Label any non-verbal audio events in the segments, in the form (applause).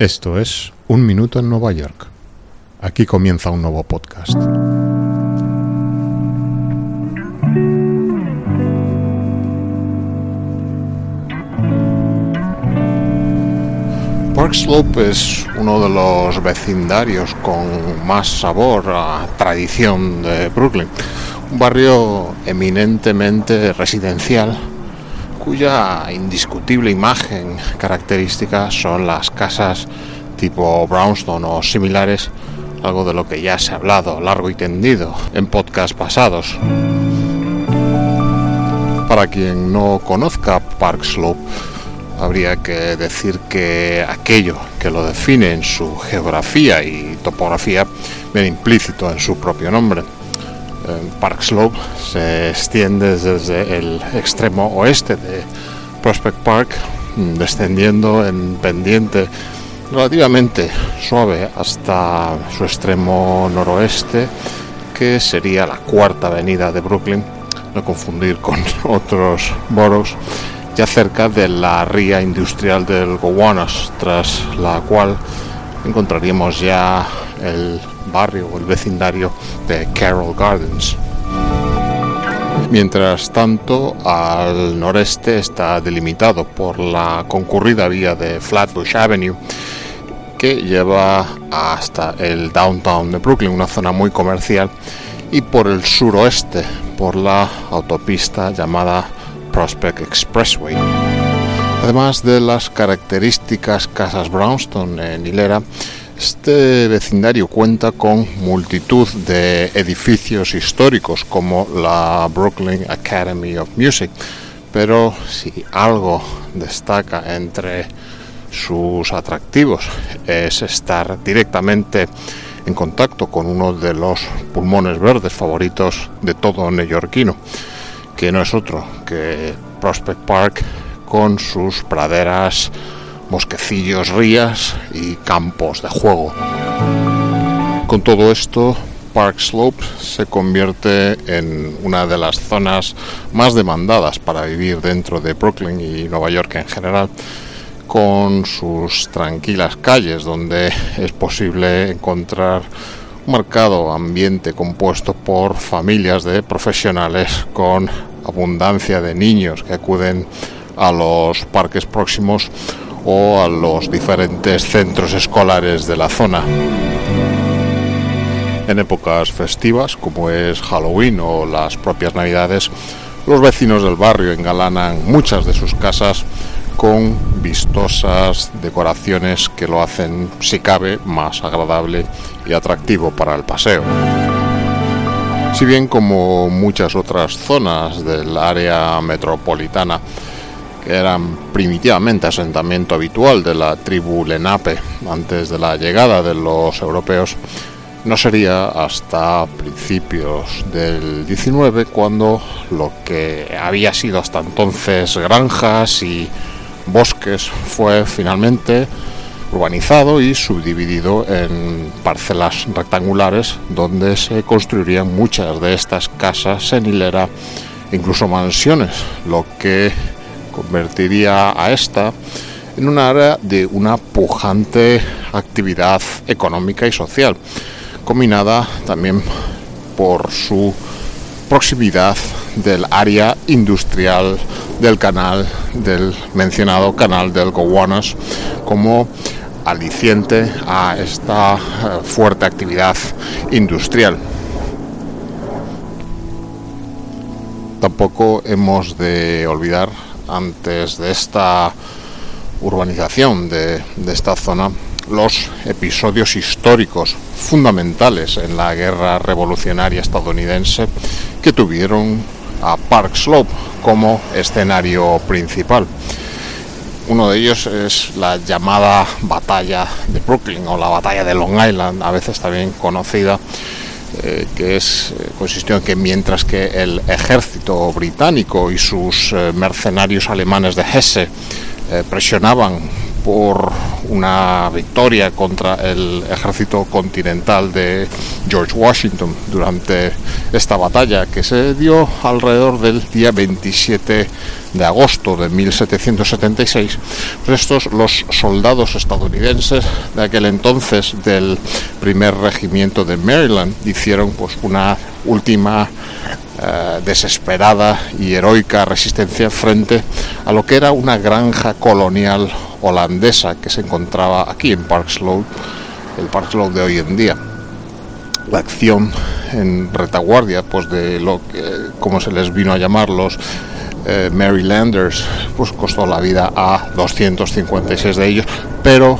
Esto es Un Minuto en Nueva York. Aquí comienza un nuevo podcast. Park Slope es uno de los vecindarios con más sabor a tradición de Brooklyn. Un barrio eminentemente residencial cuya indiscutible imagen característica son las casas tipo brownstone o similares, algo de lo que ya se ha hablado largo y tendido en podcasts pasados. Para quien no conozca Park Slope, habría que decir que aquello que lo define en su geografía y topografía viene implícito en su propio nombre. Park Slope se extiende desde el extremo oeste de Prospect Park, descendiendo en pendiente relativamente suave hasta su extremo noroeste, que sería la cuarta avenida de Brooklyn, no confundir con (laughs) otros boroughs ya cerca de la ría industrial del Gowanus, tras la cual encontraríamos ya el barrio o el vecindario de Carroll Gardens. Mientras tanto, al noreste está delimitado por la concurrida vía de Flatbush Avenue, que lleva hasta el downtown de Brooklyn, una zona muy comercial, y por el suroeste, por la autopista llamada Prospect Expressway. Además de las características casas Brownstone en hilera, este vecindario cuenta con multitud de edificios históricos como la Brooklyn Academy of Music, pero si algo destaca entre sus atractivos es estar directamente en contacto con uno de los pulmones verdes favoritos de todo neoyorquino, que no es otro que Prospect Park con sus praderas bosquecillos, rías y campos de juego. Con todo esto, Park Slope se convierte en una de las zonas más demandadas para vivir dentro de Brooklyn y Nueva York en general, con sus tranquilas calles donde es posible encontrar un marcado ambiente compuesto por familias de profesionales con abundancia de niños que acuden a los parques próximos o a los diferentes centros escolares de la zona. En épocas festivas, como es Halloween o las propias Navidades, los vecinos del barrio engalanan muchas de sus casas con vistosas decoraciones que lo hacen, si cabe, más agradable y atractivo para el paseo. Si bien como muchas otras zonas del área metropolitana, que eran primitivamente asentamiento habitual de la tribu Lenape antes de la llegada de los europeos, no sería hasta principios del 19 cuando lo que había sido hasta entonces granjas y bosques fue finalmente urbanizado y subdividido en parcelas rectangulares donde se construirían muchas de estas casas en hilera, incluso mansiones, lo que convertiría a esta en un área de una pujante actividad económica y social, combinada también por su proximidad del área industrial del canal, del mencionado canal del Gowanus, como aliciente a esta eh, fuerte actividad industrial. Tampoco hemos de olvidar antes de esta urbanización de, esta zona los episodios históricos fundamentales en la guerra revolucionaria estadounidense que tuvieron a Park Slope como escenario principal. Uno de ellos es la llamada batalla de Brooklyn o la batalla de Long Island, a veces también conocida eh, que es, eh, consistió en que mientras que el ejército británico y sus eh, mercenarios alemanes de Hesse presionaban por una victoria contra el ejército continental de George Washington durante esta batalla que se dio alrededor del día 27 de agosto de 1776. Pues estos los soldados estadounidenses de aquel entonces del primer regimiento de Maryland hicieron pues una última eh, desesperada y heroica resistencia frente a lo que era una granja colonial holandesa que se encontraba aquí en Park Slope, el Park Slope de hoy en día. La acción en retaguardia, pues de lo que, como se les vino a llamar los eh, Marylanders, pues costó la vida a 256 de ellos, pero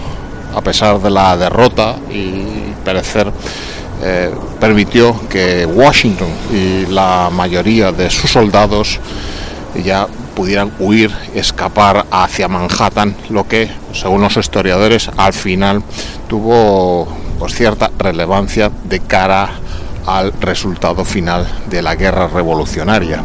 a pesar de la derrota y perecer eh, permitió que Washington y la mayoría de sus soldados ya pudieran huir, escapar hacia Manhattan, lo que, según los historiadores, al final tuvo pues, cierta relevancia de cara al resultado final de la guerra revolucionaria.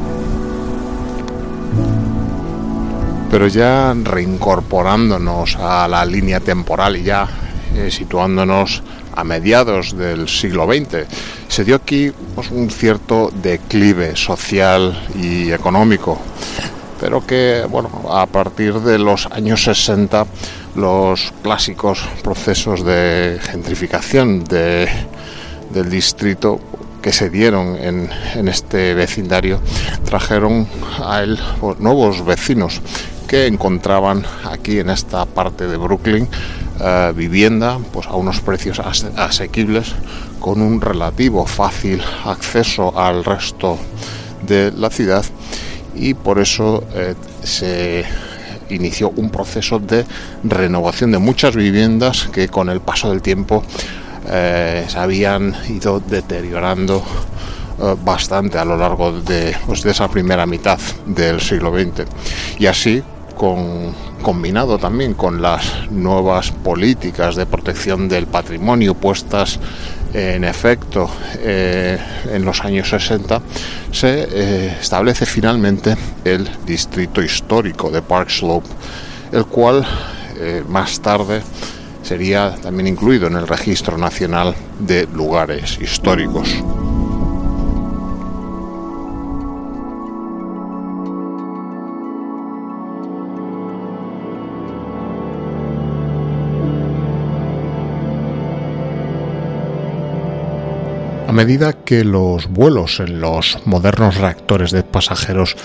Pero ya reincorporándonos a la línea temporal y ya eh, situándonos a mediados del siglo XX. Se dio aquí pues, un cierto declive social y económico, pero que bueno, a partir de los años 60 los clásicos procesos de gentrificación de, del distrito que se dieron en, en, este vecindario trajeron a él pues, nuevos vecinos que encontraban aquí en esta parte de Brooklyn eh, vivienda pues a unos precios asequibles con un relativo fácil acceso al resto de la ciudad. Y por eso eh, se inició un proceso de renovación de muchas viviendas que con el paso del tiempo eh, se habían ido deteriorando bastante a lo largo pues, de esa primera mitad del siglo XX y así con, combinado también con las nuevas políticas de protección del patrimonio puestas en efecto eh, en los años 60, se eh, establece finalmente el distrito histórico de Park Slope, el cual eh, más tarde sería también incluido en el Registro Nacional de Lugares Históricos. Medida que los vuelos en los modernos reactores de pasajeros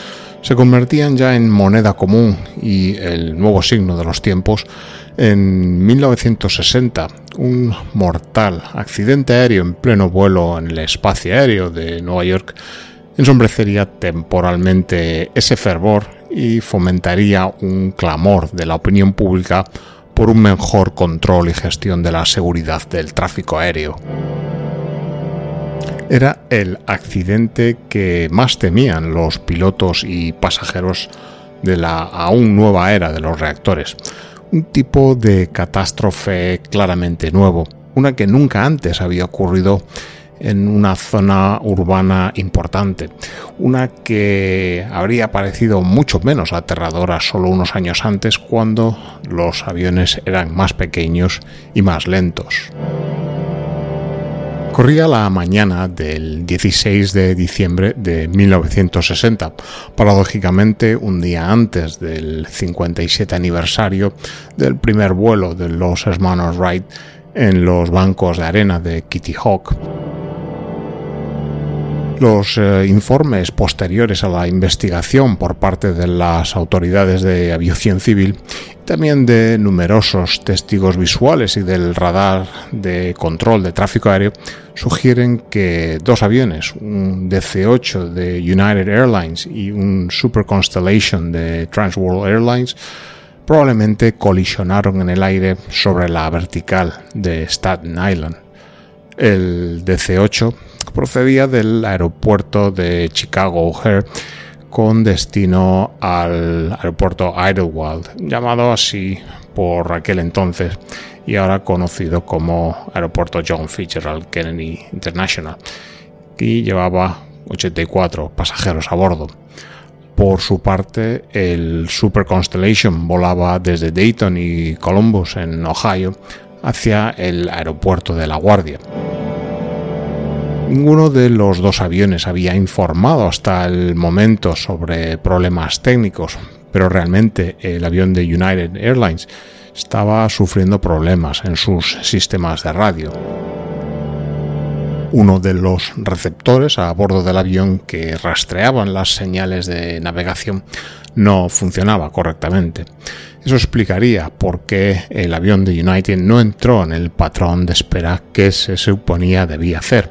se convertían ya en moneda común y el nuevo signo de los tiempos, en 1960 un mortal accidente aéreo en pleno vuelo en el espacio aéreo de Nueva York ensombrecería temporalmente ese fervor y fomentaría un clamor de la opinión pública por un mejor control y gestión de la seguridad del tráfico aéreo era el accidente que más temían los pilotos y pasajeros de la aún nueva era de los reactores. Un tipo de catástrofe claramente nuevo, una que nunca antes había ocurrido en una zona urbana importante, una que habría parecido mucho menos aterradora solo unos años antes cuando los aviones eran más pequeños y más lentos. Corría la mañana del 16 de diciembre de 1960, paradójicamente un día antes del 57 aniversario del primer vuelo de los hermanos Wright en los bancos de arena de Kitty Hawk. Los eh, informes posteriores a la investigación por parte de las autoridades de aviación civil, también de numerosos testigos visuales y del radar de control de tráfico aéreo, sugieren que dos aviones, un DC-8 de United Airlines y un Super Constellation de Transworld Airlines, probablemente colisionaron en el aire sobre la vertical de Staten Island. El DC-8 procedía del aeropuerto de Chicago O'Hare con destino al aeropuerto Idlewild, llamado así por aquel entonces y ahora conocido como aeropuerto John Fitzgerald Kennedy International, y llevaba 84 pasajeros a bordo. Por su parte, el Super Constellation volaba desde Dayton y Columbus, en Ohio, hacia el aeropuerto de La Guardia. Ninguno de los dos aviones había informado hasta el momento sobre problemas técnicos, pero realmente el avión de United Airlines estaba sufriendo problemas en sus sistemas de radio. Uno de los receptores a bordo del avión que rastreaban las señales de navegación no funcionaba correctamente. Eso explicaría por qué el avión de United no entró en el patrón de espera que se suponía debía hacer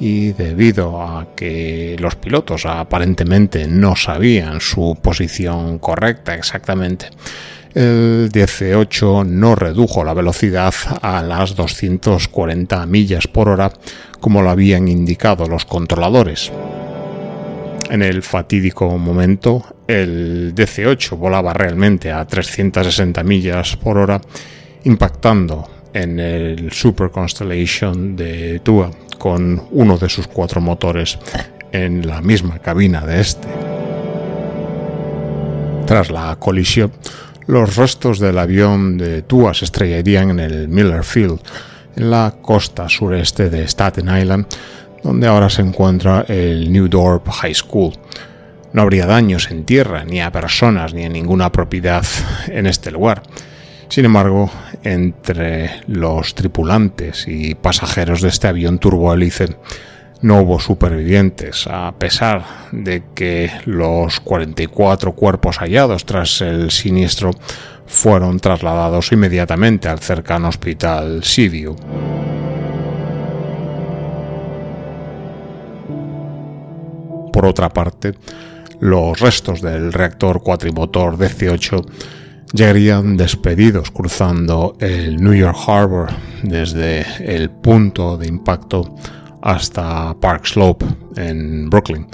y debido a que los pilotos aparentemente no sabían su posición correcta exactamente, el 18 no redujo la velocidad a las 240 millas por hora como lo habían indicado los controladores. En el fatídico momento, el 18 volaba realmente a 360 millas por hora, impactando en el Super Constellation de Tua con uno de sus cuatro motores en la misma cabina de este. Tras la colisión, los restos del avión de Tua se estrellarían en el Miller Field, en la costa sureste de Staten Island, donde ahora se encuentra el New Dorp High School. No habría daños en tierra, ni a personas, ni a ninguna propiedad en este lugar. Sin embargo, entre los tripulantes y pasajeros de este avión turbohélice no hubo supervivientes, a pesar de que los 44 cuerpos hallados tras el siniestro fueron trasladados inmediatamente al cercano hospital Seaview. Por otra parte, los restos del reactor cuatrimotor DC-8 llegarían despedidos cruzando el New York Harbor desde el punto de impacto hasta Park Slope en Brooklyn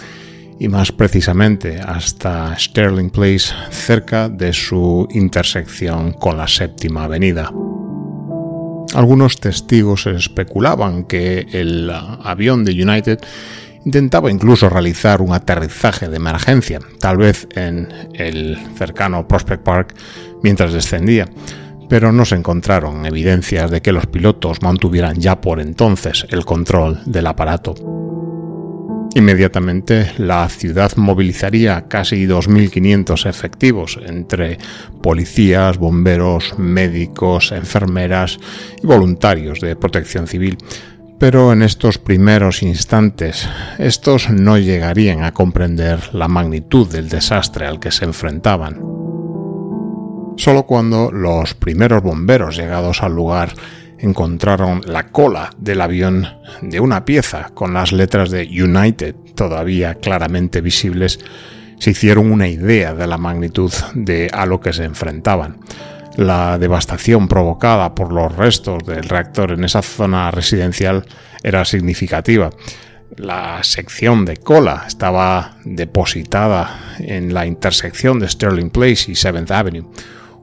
y más precisamente hasta Sterling Place cerca de su intersección con la séptima avenida. Algunos testigos especulaban que el avión de United intentaba incluso realizar un aterrizaje de emergencia, tal vez en el cercano Prospect Park mientras descendía, pero no se encontraron evidencias de que los pilotos mantuvieran ya por entonces el control del aparato. Inmediatamente la ciudad movilizaría casi 2.500 efectivos entre policías, bomberos, médicos, enfermeras y voluntarios de protección civil. Pero en estos primeros instantes, estos no llegarían a comprender la magnitud del desastre al que se enfrentaban. Solo cuando los primeros bomberos llegados al lugar encontraron la cola del avión de una pieza con las letras de United todavía claramente visibles, se hicieron una idea de la magnitud de a lo que se enfrentaban. La devastación provocada por los restos del reactor en esa zona residencial era significativa. La sección de cola estaba depositada en la intersección de Sterling Place y 7th Avenue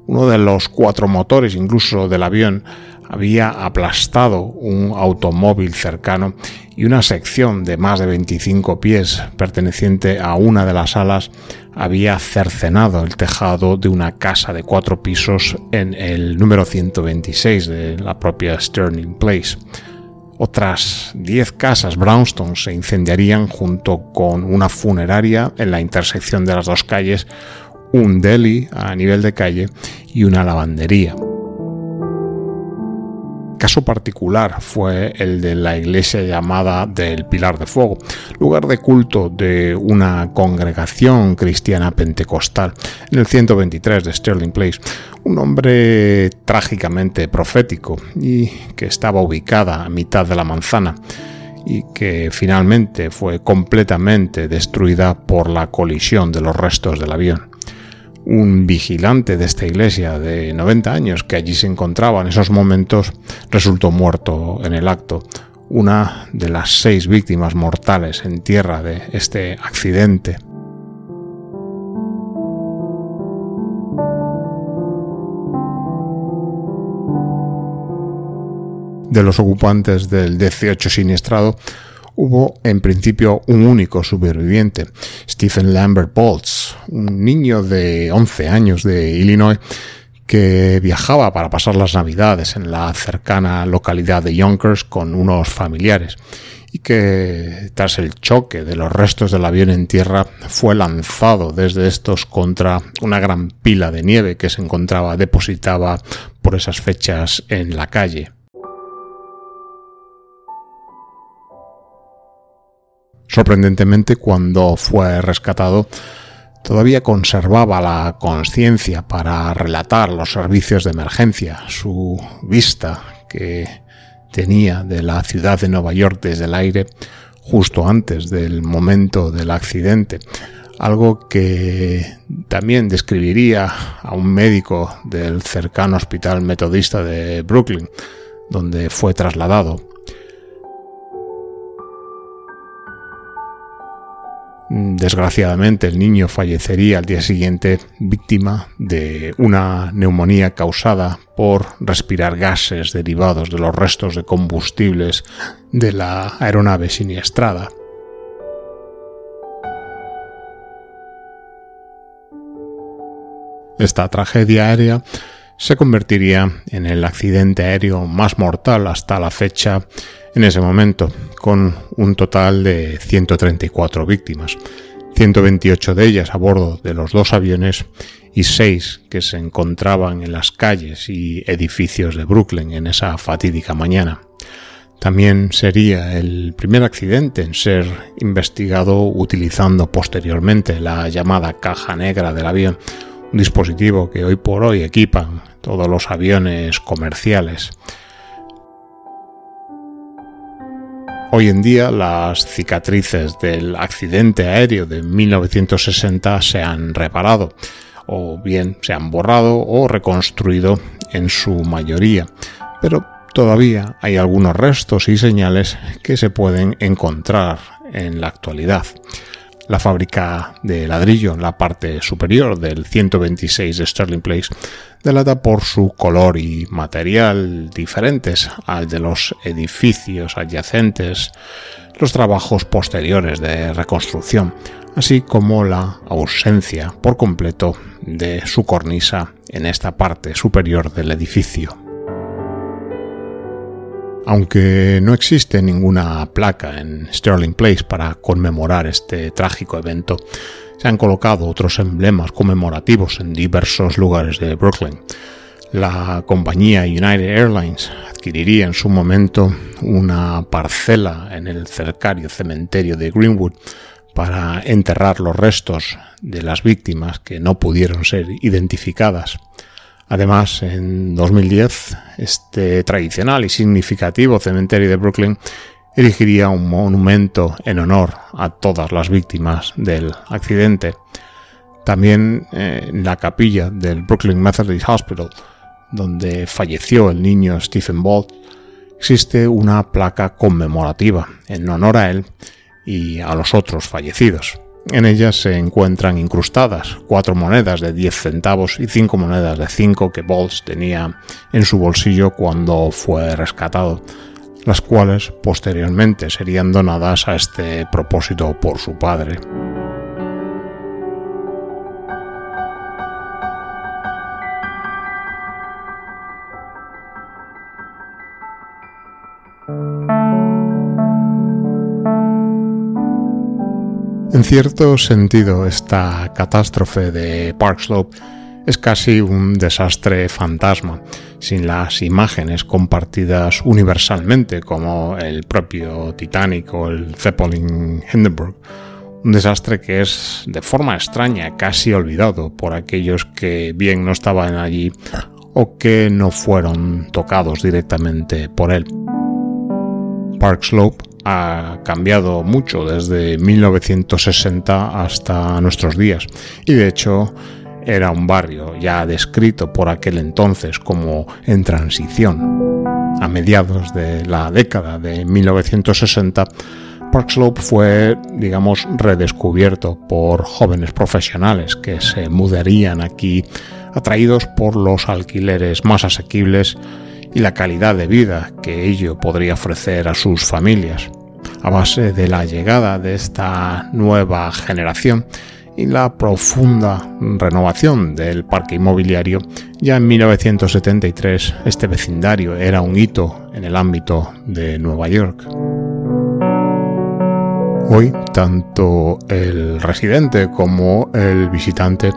uno de los cuatro motores incluso del avión había aplastado un automóvil cercano y una sección de más de 25 pies perteneciente a una de las alas había cercenado el tejado de una casa de cuatro pisos en el número 126 de la propia Sterling Place. Otras 10 casas Brownstone se incendiarían junto con una funeraria en la intersección de las dos calles un deli a nivel de calle y una lavandería. Caso particular fue el de la iglesia llamada del Pilar de Fuego, lugar de culto de una congregación cristiana pentecostal en el 123 de Sterling Place, un hombre trágicamente profético y que estaba ubicada a mitad de la manzana y que finalmente fue completamente destruida por la colisión de los restos del avión un vigilante de esta iglesia de 90 años que allí se encontraba en esos momentos resultó muerto en el acto. Una de las seis víctimas mortales en tierra de este accidente. De los ocupantes del 18 siniestrado, hubo en principio un único superviviente, Stephen Lambert Boltz, un niño de 11 años de Illinois que viajaba para pasar las navidades en la cercana localidad de Yonkers con unos familiares y que tras el choque de los restos del avión en tierra fue lanzado desde estos contra una gran pila de nieve que se encontraba depositada por esas fechas en la calle. Sorprendentemente, cuando fue rescatado, todavía conservaba la conciencia para relatar los servicios de emergencia, su vista que tenía de la ciudad de Nueva York desde el aire justo antes del momento del accidente, algo que también describiría a un médico del cercano hospital metodista de Brooklyn, donde fue trasladado. Desgraciadamente el niño fallecería al día siguiente víctima de una neumonía causada por respirar gases derivados de los restos de combustibles de la aeronave siniestrada. Esta tragedia aérea se convertiría en el accidente aéreo más mortal hasta la fecha en ese momento, con un total de 134 víctimas, 128 de ellas a bordo de los dos aviones y 6 que se encontraban en las calles y edificios de Brooklyn en esa fatídica mañana. También sería el primer accidente en ser investigado utilizando posteriormente la llamada caja negra del avión, un dispositivo que hoy por hoy equipan todos los aviones comerciales. Hoy en día las cicatrices del accidente aéreo de 1960 se han reparado o bien se han borrado o reconstruido en su mayoría, pero todavía hay algunos restos y señales que se pueden encontrar en la actualidad. La fábrica de ladrillo en la parte superior del 126 de Sterling Place delata por su color y material diferentes al de los edificios adyacentes, los trabajos posteriores de reconstrucción, así como la ausencia por completo de su cornisa en esta parte superior del edificio. Aunque no existe ninguna placa en Sterling Place para conmemorar este trágico evento, se han colocado otros emblemas conmemorativos en diversos lugares de Brooklyn. La compañía United Airlines adquiriría en su momento una parcela en el cercario cementerio de Greenwood para enterrar los restos de las víctimas que no pudieron ser identificadas. Además, en 2010, este tradicional y significativo cementerio de Brooklyn erigiría un monumento en honor a todas las víctimas del accidente. También eh, en la capilla del Brooklyn Methodist Hospital, donde falleció el niño Stephen Bolt, existe una placa conmemorativa en honor a él y a los otros fallecidos. En ellas se encuentran incrustadas cuatro monedas de 10 centavos y cinco monedas de 5 que Bolts tenía en su bolsillo cuando fue rescatado, las cuales posteriormente serían donadas a este propósito por su padre. En cierto sentido, esta catástrofe de Park Slope es casi un desastre fantasma, sin las imágenes compartidas universalmente como el propio Titanic o el Zeppelin Hindenburg. Un desastre que es de forma extraña casi olvidado por aquellos que bien no estaban allí o que no fueron tocados directamente por él. Park Slope ha cambiado mucho desde 1960 hasta nuestros días y de hecho era un barrio ya descrito por aquel entonces como en transición. A mediados de la década de 1960, Park Slope fue, digamos, redescubierto por jóvenes profesionales que se mudarían aquí atraídos por los alquileres más asequibles y la calidad de vida que ello podría ofrecer a sus familias. a base de la llegada de esta nueva generación y la profunda renovación del parque inmobiliario, ya en 1973 este vecindario era un hito en el ámbito de Nueva York. Hoy, tanto el residente como el visitante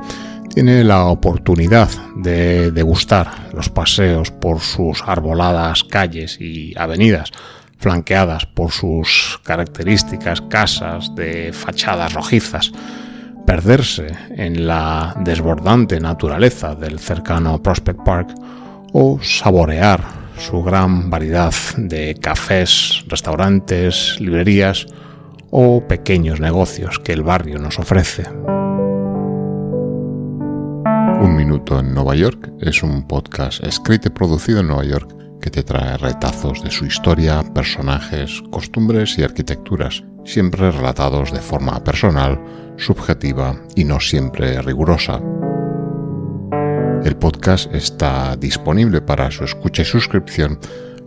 tiene la oportunidad de degustar los paseos por sus arboladas calles y avenidas, flanqueadas por sus características casas de fachadas rojizas, perderse en la desbordante naturaleza del cercano Prospect Park o saborear su gran variedad de cafés, restaurantes, librerías o pequeños negocios que el barrio nos ofrece. Un Minuto en Nueva York es un podcast escrito y producido en Nueva York que te trae retazos de su historia, personajes, costumbres y arquitecturas, siempre relatados de forma personal, subjetiva y no siempre rigurosa. El podcast está disponible para su escucha y suscripción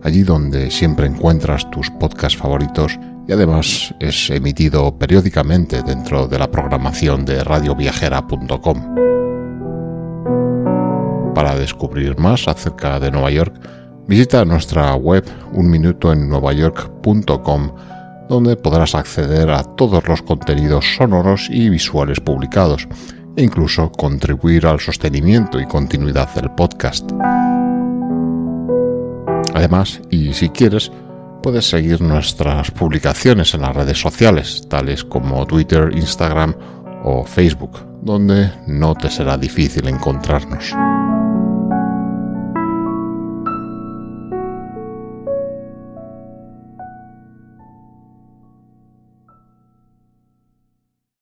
allí donde siempre encuentras tus podcasts favoritos y además es emitido periódicamente dentro de la programación de radioviajera.com. Para descubrir más acerca de Nueva York, visita nuestra web unminutoennuevayork.com donde podrás acceder a todos los contenidos sonoros y visuales publicados e incluso contribuir al sostenimiento y continuidad del podcast. Además, y si quieres, puedes seguir nuestras publicaciones en las redes sociales, tales como Twitter, Instagram o Facebook, donde no te será difícil encontrarnos.